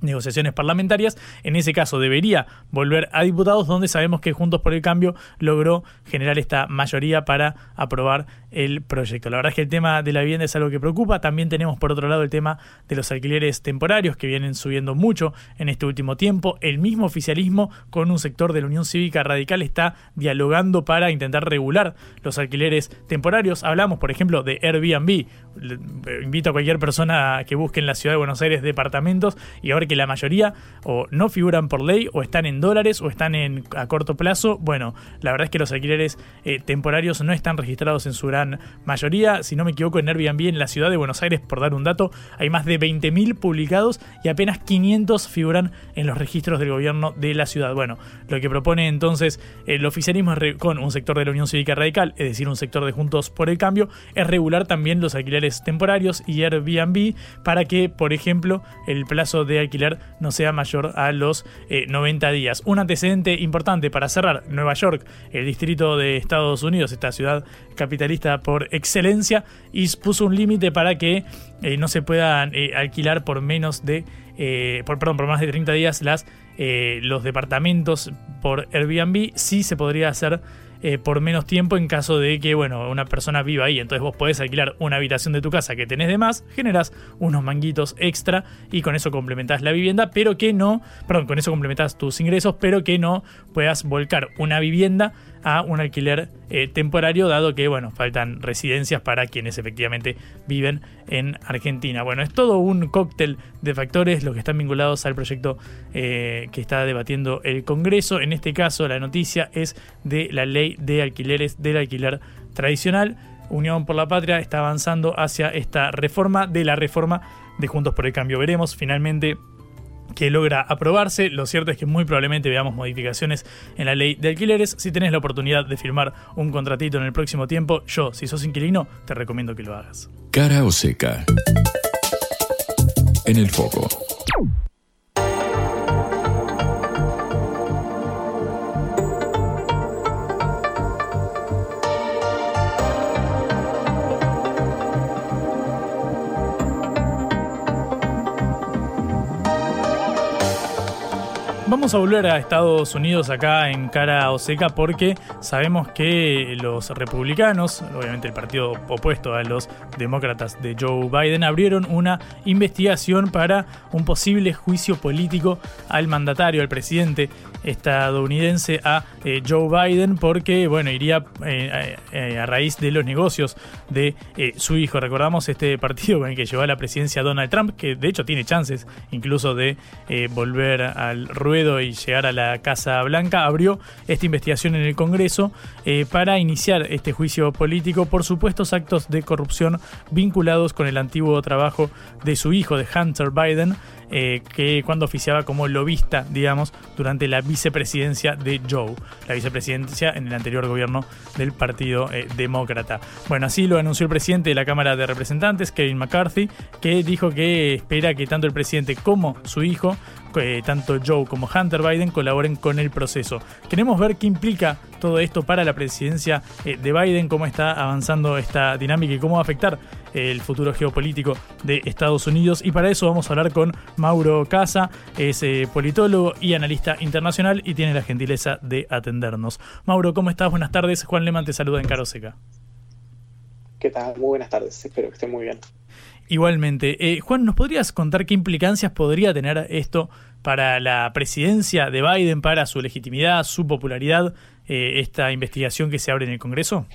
negociaciones parlamentarias. En ese caso debería volver a diputados, donde sabemos que Juntos por el Cambio logró generar esta mayoría para aprobar el proyecto. La verdad es que el tema de la vivienda es algo que preocupa. También tenemos por otro lado el tema de los alquileres temporarios que vienen subiendo mucho en este último tiempo. El mismo oficialismo con un sector de la Unión Cívica Radical está dialogando para intentar regular los alquileres temporarios. Hablamos, por ejemplo, de Airbnb. Invito a cualquier persona que busque en la ciudad de Buenos Aires departamentos y ahora que la mayoría o no figuran por ley o están en dólares o están en a corto plazo. Bueno, la verdad es que los alquileres eh, temporarios no están registrados en su gran mayoría. Si no me equivoco, en Airbnb en la ciudad de Buenos Aires, por dar un dato, hay más de 20.000 publicados y apenas 500 figuran en los registros del gobierno de la ciudad. Bueno, lo que propone entonces el oficialismo con un sector de la Unión Cívica Radical, es decir, un sector de Juntos por el Cambio, es regular también los alquileres temporarios y Airbnb para que, por ejemplo, el plazo de alquiler no sea mayor a los 90 eh, días. Un antecedente importante para cerrar, Nueva York, el distrito de Estados Unidos, esta ciudad capitalista por excelencia y puso un límite para que eh, no se puedan eh, alquilar por menos de, eh, por, perdón, por más de 30 días las, los departamentos por Airbnb. Sí se podría hacer por menos tiempo en caso de que, bueno, una persona viva ahí. Entonces vos podés alquilar una habitación de tu casa que tenés de más, generás unos manguitos extra y con eso complementás la vivienda, pero que no, perdón, con eso complementás tus ingresos, pero que no puedas volcar una vivienda a un alquiler eh, temporario, dado que, bueno, faltan residencias para quienes efectivamente viven en Argentina. Bueno, es todo un cóctel de factores los que están vinculados al proyecto eh, que está debatiendo el Congreso. En este caso, la noticia es de la ley de alquileres del alquiler tradicional. Unión por la Patria está avanzando hacia esta reforma de la reforma de Juntos por el Cambio. Veremos finalmente que logra aprobarse. Lo cierto es que muy probablemente veamos modificaciones en la ley de alquileres. Si tenés la oportunidad de firmar un contratito en el próximo tiempo, yo, si sos inquilino, te recomiendo que lo hagas. Cara o seca. En el foco. Vamos a volver a Estados Unidos acá en cara o seca porque sabemos que los republicanos, obviamente el partido opuesto a los demócratas de Joe Biden, abrieron una investigación para un posible juicio político al mandatario, al presidente estadounidense, a eh, Joe Biden, porque bueno, iría eh, eh, a raíz de los negocios de su hijo. Recordamos este partido con el que llevó a la presidencia Donald Trump, que de hecho tiene chances incluso de volver al ruedo y llegar a la Casa Blanca, abrió esta investigación en el Congreso para iniciar este juicio político por supuestos actos de corrupción vinculados con el antiguo trabajo de su hijo, de Hunter Biden, eh, que cuando oficiaba como lobista, digamos, durante la vicepresidencia de Joe, la vicepresidencia en el anterior gobierno del Partido eh, Demócrata. Bueno, así lo anunció el presidente de la Cámara de Representantes, Kevin McCarthy, que dijo que espera que tanto el presidente como su hijo tanto Joe como Hunter Biden colaboren con el proceso. Queremos ver qué implica todo esto para la presidencia eh, de Biden, cómo está avanzando esta dinámica y cómo va a afectar el futuro geopolítico de Estados Unidos. Y para eso vamos a hablar con Mauro Casa, es eh, politólogo y analista internacional y tiene la gentileza de atendernos. Mauro, ¿cómo estás? Buenas tardes. Juan Leman te saluda en Caroseca. ¿Qué tal? Muy buenas tardes. Espero que estén muy bien. Igualmente. Eh, Juan, ¿nos podrías contar qué implicancias podría tener esto para la presidencia de Biden, para su legitimidad, su popularidad, eh, esta investigación que se abre en el Congreso?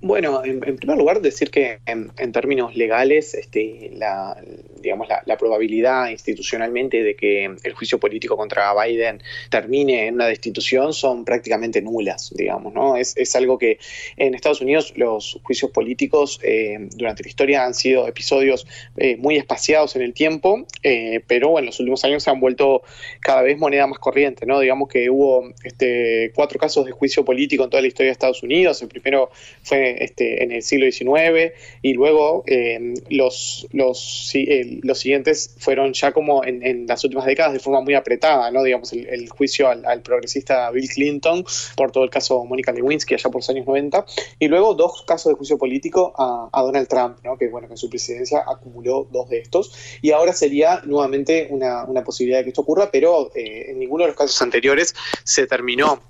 Bueno, en, primer lugar, decir que en, términos legales, este, la, digamos, la, probabilidad institucionalmente de que el juicio político contra Biden termine en una destitución son prácticamente nulas, digamos, ¿no? Es, algo que en Estados Unidos los juicios políticos eh, durante la historia han sido episodios eh, muy espaciados en el tiempo, eh, pero en los últimos años se han vuelto cada vez moneda más corriente, ¿no? Digamos que hubo este, cuatro casos de juicio político en toda la historia de Estados Unidos. El primero fue este, en el siglo XIX y luego eh, los, los, siguientes fueron ya como en, las últimas décadas de forma muy apretada, ¿no? Digamos, el, juicio al, progresista Bill Clinton por todo el caso Mónica Lewinsky allá por los años 90 y luego dos casos de juicio político a, Donald Trump, ¿no? Que bueno, que en su presidencia acumuló dos de estos y ahora sería nuevamente una, posibilidad de que esto ocurra, pero eh, en ninguno de los casos anteriores se terminó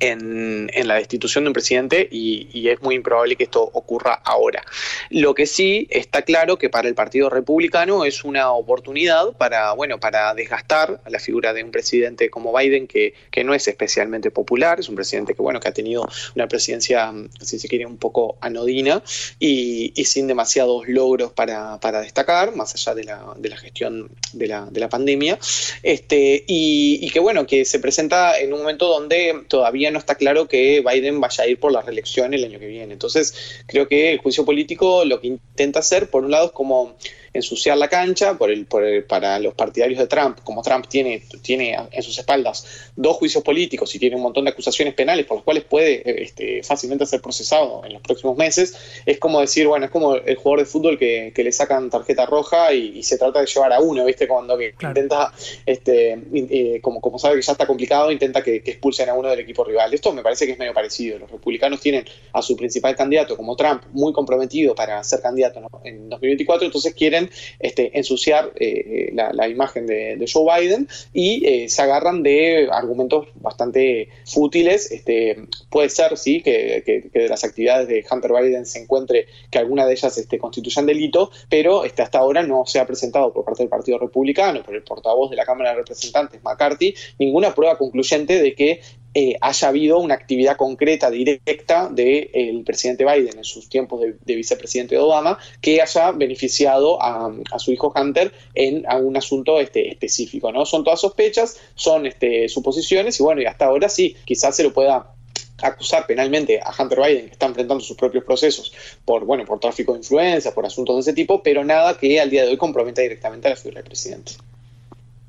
en, la destitución de un presidente y, es muy improbable que esto ocurra ahora. Lo que sí está claro que para el Partido Republicano es una oportunidad para, bueno, para desgastar la figura de un presidente como Biden que, que no es especialmente popular, es un presidente que, bueno, que ha tenido una presidencia, si se quiere, un poco anodina y, sin demasiados logros para, destacar, más allá de la, de la gestión de la, de la pandemia, este, y, y que, bueno, que se presenta en un momento donde todavía no está claro que Biden vaya a ir por la reelección el año que viene. Entonces, creo que el juicio político lo que intenta hacer, por un lado, es como ensuciar la cancha por el, por para los partidarios de Trump, como Trump tiene, tiene en sus espaldas dos juicios políticos y tiene un montón de acusaciones penales por las cuales puede este, fácilmente ser procesado en los próximos meses, es como decir, bueno, es como el jugador de fútbol que, le sacan tarjeta roja y, se trata de llevar a uno, ¿viste? Cuando que intenta, este, eh, como, como sabe que ya está complicado, intenta que, que expulsen a uno del equipo rival. Esto me parece que es medio parecido. Los republicanos tienen a su principal candidato como Trump muy comprometido para ser candidato en 2024, entonces quieren este, ensuciar eh, la, imagen de, Joe Biden y eh, se agarran de argumentos bastante fútiles. Este, puede ser, sí, que, de las actividades de Hunter Biden se encuentre que alguna de ellas este, constituyan delito, pero este, hasta ahora no se ha presentado por parte del Partido Republicano, por el portavoz de la Cámara de Representantes, McCarthy, ninguna prueba concluyente de que eh, haya habido una actividad concreta, directa del presidente Biden en sus tiempos de, vicepresidente de Obama que haya beneficiado a, su hijo Hunter en algún asunto este, específico. ¿no? Son todas sospechas, son este, suposiciones y bueno, y hasta ahora sí, quizás se lo pueda acusar penalmente a Hunter Biden, que está enfrentando sus propios procesos por, bueno, por tráfico de influencia, por asuntos de ese tipo, pero nada que al día de hoy comprometa directamente a la figura del presidente.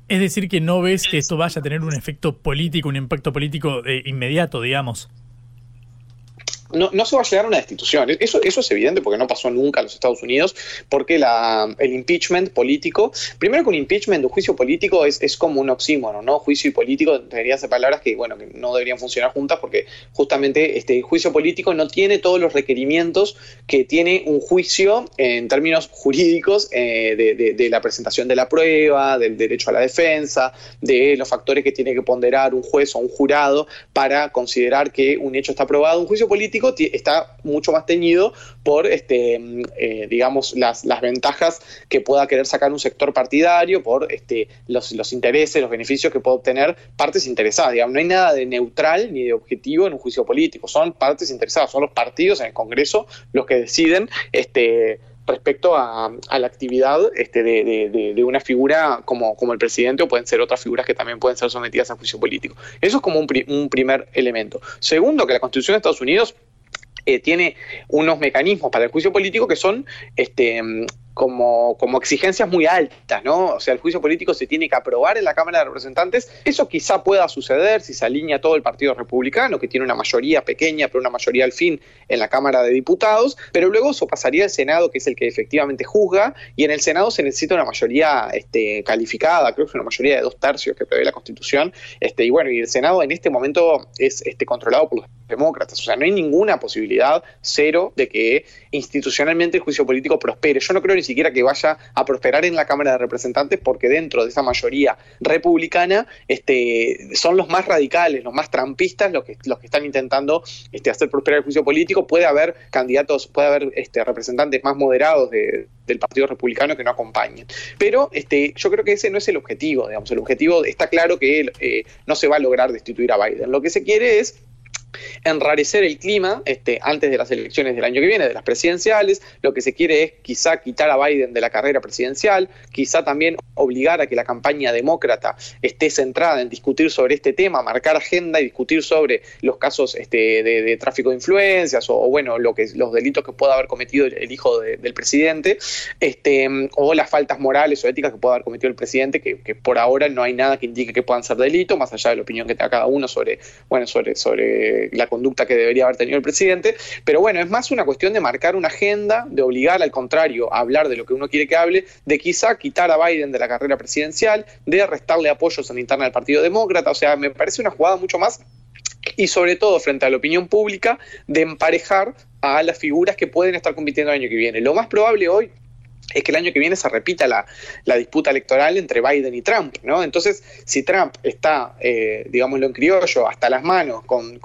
Es decir, que no ves que esto vaya a tener un efecto político, un impacto político eh, inmediato, digamos no, no, se va a llegar a una destitución. Eso, eso es evidente porque no pasó nunca en los Estados Unidos, porque la, el impeachment político, primero que un impeachment, un juicio político es, es como un oxímono, ¿no? Juicio y político deberían ser palabras que, bueno, que no deberían funcionar juntas porque justamente este juicio político no tiene todos los requerimientos que tiene un juicio en términos jurídicos eh, de, de, la presentación de la prueba, del derecho a la defensa, de los factores que tiene que ponderar un juez o un jurado para considerar que un hecho está probado. Un juicio político está mucho más teñido por, este, eh, digamos, las, las, ventajas que pueda querer sacar un sector partidario, por este, los, los intereses, los beneficios que puede obtener partes interesadas. Digamos, no hay nada de neutral ni de objetivo en un juicio político, son partes interesadas, son los partidos en el Congreso los que deciden este, respecto a, la actividad este, de, una figura como, como el presidente o pueden ser otras figuras que también pueden ser sometidas a juicio político. Eso es como un, un primer elemento. Segundo, que la Constitución de Estados Unidos eh, tiene unos mecanismos para el juicio político que son este, como, como exigencias muy altas, ¿no? O sea, el juicio político se tiene que aprobar en la Cámara de Representantes. Eso quizá pueda suceder si se alinea todo el Partido Republicano, que tiene una mayoría pequeña, pero una mayoría al fin en la Cámara de Diputados, pero luego eso pasaría al Senado, que es el que efectivamente juzga, y en el Senado se necesita una mayoría este, calificada, creo que es una mayoría de dos tercios que prevé la Constitución, este, y bueno, y el Senado en este momento es este, controlado por los demócratas, o sea, no hay ninguna posibilidad, cero, de que institucionalmente el juicio político prospere. Yo no creo ni siquiera que vaya a prosperar en la Cámara de Representantes, porque dentro de esa mayoría republicana este, son los más radicales, los más trampistas, los que, los que están intentando este, hacer prosperar el juicio político. Puede haber candidatos, puede haber este, representantes más moderados de, del Partido Republicano que no acompañen. Pero este, yo creo que ese no es el objetivo, digamos. El objetivo está claro que eh, no se va a lograr destituir a Biden. Lo que se quiere es enrarecer el clima este, antes de las elecciones del año que viene, de las presidenciales. Lo que se quiere es quizá quitar a Biden de la carrera presidencial, quizá también obligar a que la campaña demócrata esté centrada en discutir sobre este tema, marcar agenda y discutir sobre los casos este, de, tráfico de influencias o, bueno, lo que, los delitos que pueda haber cometido el, hijo del presidente, este, o las faltas morales o éticas que pueda haber cometido el presidente, que, por ahora no hay nada que indique que puedan ser delitos, más allá de la opinión que tenga cada uno sobre, bueno, sobre, sobre la conducta que debería haber tenido el presidente, pero bueno, es más una cuestión de marcar una agenda, de obligar al contrario a hablar de lo que uno quiere que hable, de quizá quitar a Biden de la carrera presidencial, de restarle apoyos en la interna del Partido Demócrata, o sea, me parece una jugada mucho más y sobre todo frente a la opinión pública de emparejar a las figuras que pueden estar compitiendo el año que viene. Lo más probable hoy es que el año que viene se repita la, disputa electoral entre Biden y Trump, ¿no? Entonces, si Trump está, eh, digámoslo en criollo, hasta las manos con,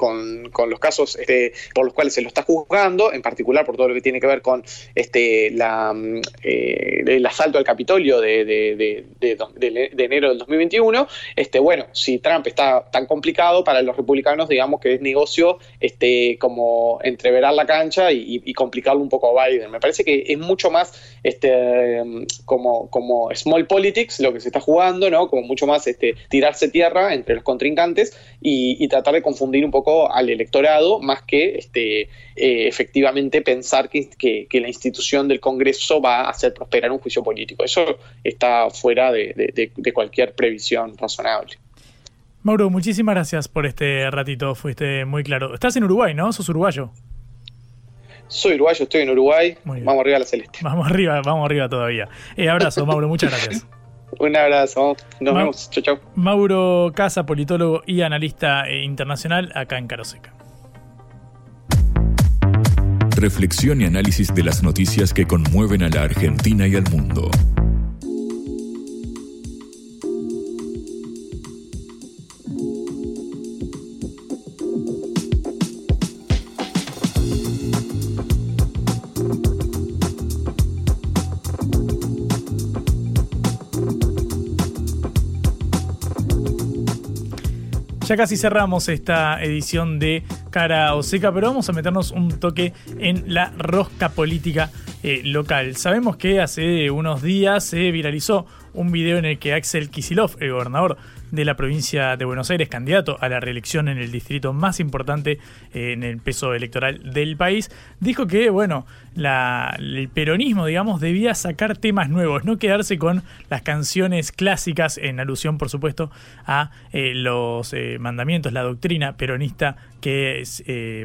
los casos este, por los cuales se lo está juzgando, en particular por todo lo que tiene que ver con este, la, mm, eh, el asalto al Capitolio de, de, enero del 2021, este, bueno, si Trump está tan complicado, para los republicanos, digamos que es negocio este, como entreverar la cancha y, y complicarlo un poco a Biden. Me parece que es mucho más... Este, eh, como, como small politics, lo que se está jugando, ¿no? Como mucho más este, tirarse tierra entre los contrincantes y, tratar de confundir un poco al electorado, más que este, eh, efectivamente pensar que, que, la institución del Congreso va a hacer prosperar un juicio político. Eso está fuera de, de cualquier previsión razonable. Mauro, muchísimas gracias por este ratito, fuiste muy claro. Estás en Uruguay, ¿no? Sos uruguayo. Soy uruguayo, estoy en Uruguay. Vamos arriba a la celeste. Vamos arriba, vamos arriba todavía. Eh, abrazo, Mauro, muchas gracias. Un abrazo, nos vemos. Chau, chau. Mauro Casa, politólogo y analista eh, internacional acá en Caroseca. Reflexión y análisis de las noticias que conmueven a la Argentina y al mundo. Ya casi cerramos esta edición de Cara o Seca, pero vamos a meternos un toque en la rosca política eh, local. Sabemos que hace unos días se viralizó un video en el que Axel Kisilov, el gobernador de la provincia de Buenos Aires, candidato a la reelección en el distrito más importante eh, en el peso electoral del país, dijo que, bueno, el peronismo, digamos, debía sacar temas nuevos, no quedarse con las canciones clásicas, en alusión, por supuesto, a eh, los eh, mandamientos, la doctrina peronista que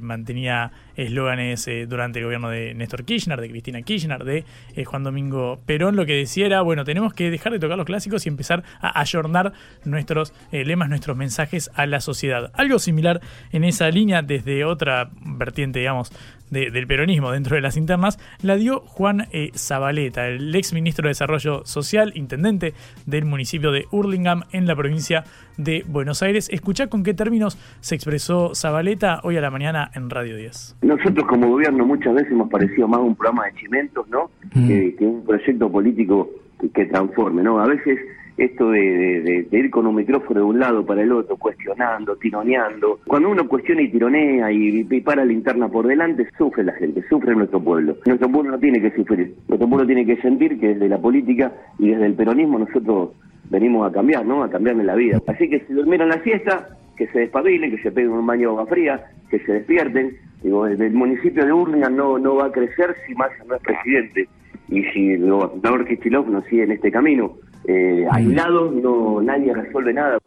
mantenía eslóganes durante el gobierno de Néstor Kirchner, de Cristina Kirchner, de Juan Domingo Perón. Lo que decía era, bueno, tenemos que dejar de tocar los clásicos y empezar a ayornar nuestro eh, lemas, nuestros mensajes a la sociedad. Algo similar en esa línea desde otra vertiente, digamos, del peronismo dentro de las internas, la dio Juan eh, Zabaleta, el ex ministro de Desarrollo Social, intendente del municipio de Hurlingham en la provincia de Buenos Aires. Escuchá con qué términos se expresó Zabaleta hoy a la mañana en Radio 10. Nosotros como gobierno muchas veces hemos parecido más un programa de chimentos, ¿no? Mm. Que, un proyecto político que, que transforme, ¿no? A veces esto de, ir con un micrófono de un lado para el otro, cuestionando, tironeando. Cuando uno cuestiona y tironea y, para la linterna por delante, sufre la gente, sufre nuestro pueblo. Nuestro pueblo no tiene que sufrir, nuestro pueblo tiene que sentir que desde la política y desde el peronismo nosotros venimos a cambiar, ¿no? A cambiarle la vida. Así que si durmieron la siesta, que se despabilen, que se peguen un baño de agua fría, que se despierten. Digo, el, municipio de Urlingan no, no va a crecer si Massa no es presidente. Y si el gobernador Kichilov no sigue en este camino, eh, aislados, no, nadie resuelve nada.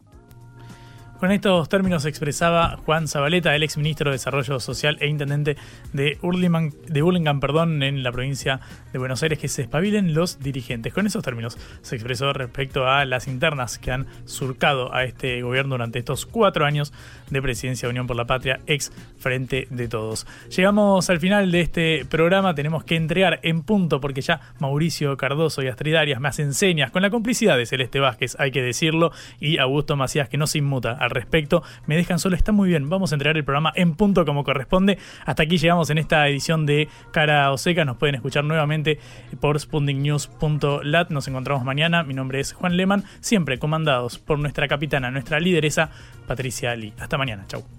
Con estos términos expresaba Juan Zabaleta, el ex ministro de Desarrollo Social e intendente de, Urliman, de Burlingame perdón, en la provincia de Buenos Aires, que se espabilen los dirigentes. Con esos términos se expresó respecto a las internas que han surcado a este gobierno durante estos cuatro años de presidencia de Unión por la Patria, ex Frente de Todos. Llegamos al final de este programa, tenemos que entregar en punto, porque ya Mauricio Cardoso y Astrid Arias me hacen señas, con la complicidad de Celeste Vázquez, hay que decirlo, y Augusto Macías, que no se inmuta respecto. Me dejan solo, está muy bien. Vamos a entregar el programa en punto como corresponde. Hasta aquí llegamos en esta edición de Cara o Seca. Nos pueden escuchar nuevamente por spundingnews.lat. Nos encontramos mañana. Mi nombre es Juan Leman, siempre comandados por nuestra capitana, nuestra lideresa, Patricia Ali. Hasta mañana. Chau.